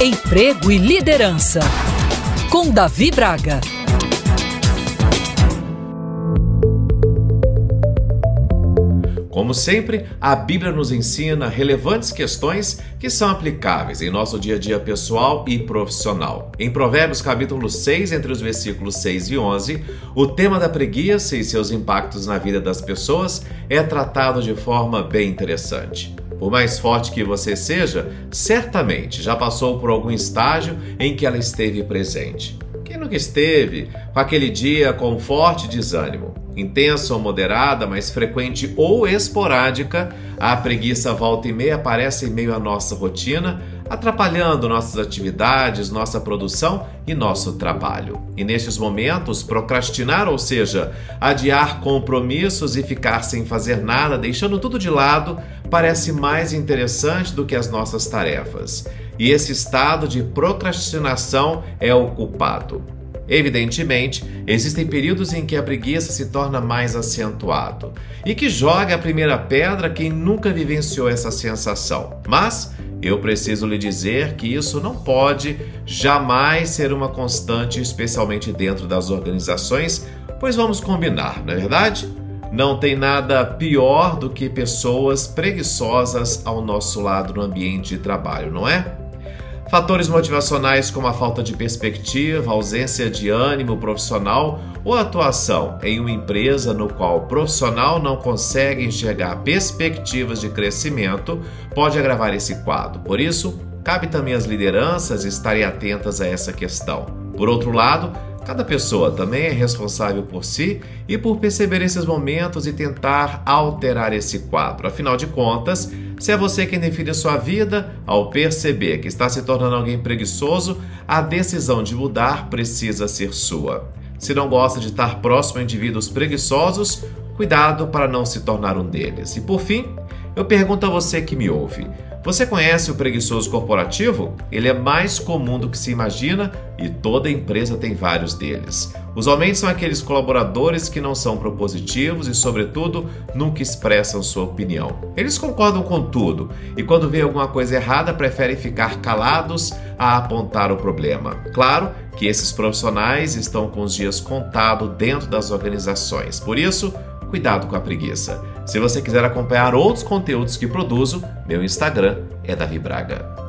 Emprego e Liderança, com Davi Braga. Como sempre, a Bíblia nos ensina relevantes questões que são aplicáveis em nosso dia a dia pessoal e profissional. Em Provérbios capítulo 6, entre os versículos 6 e 11, o tema da preguiça e seus impactos na vida das pessoas é tratado de forma bem interessante. Por mais forte que você seja, certamente já passou por algum estágio em que ela esteve presente. Quem nunca esteve com aquele dia com forte desânimo? Intensa ou moderada, mais frequente ou esporádica, a preguiça volta e meia aparece em meio à nossa rotina, atrapalhando nossas atividades, nossa produção e nosso trabalho. E nestes momentos, procrastinar, ou seja, adiar compromissos e ficar sem fazer nada, deixando tudo de lado, parece mais interessante do que as nossas tarefas. E esse estado de procrastinação é o culpado. Evidentemente, existem períodos em que a preguiça se torna mais acentuado e que joga a primeira pedra quem nunca vivenciou essa sensação. Mas eu preciso lhe dizer que isso não pode jamais ser uma constante, especialmente dentro das organizações, pois vamos combinar, não é verdade? Não tem nada pior do que pessoas preguiçosas ao nosso lado no ambiente de trabalho, não é? Fatores motivacionais como a falta de perspectiva, ausência de ânimo profissional ou atuação em uma empresa no qual o profissional não consegue enxergar perspectivas de crescimento pode agravar esse quadro. Por isso, cabe também às lideranças estarem atentas a essa questão. Por outro lado, Cada pessoa também é responsável por si e por perceber esses momentos e tentar alterar esse quadro. Afinal de contas, se é você quem define sua vida, ao perceber que está se tornando alguém preguiçoso, a decisão de mudar precisa ser sua. Se não gosta de estar próximo a indivíduos preguiçosos, cuidado para não se tornar um deles. E por fim, eu pergunto a você que me ouve: você conhece o preguiçoso corporativo? Ele é mais comum do que se imagina e toda empresa tem vários deles. Usualmente são aqueles colaboradores que não são propositivos e, sobretudo, nunca expressam sua opinião. Eles concordam com tudo e, quando vê alguma coisa errada, preferem ficar calados a apontar o problema. Claro que esses profissionais estão com os dias contados dentro das organizações. Por isso, cuidado com a preguiça. Se você quiser acompanhar outros conteúdos que produzo, meu Instagram é Davi Braga.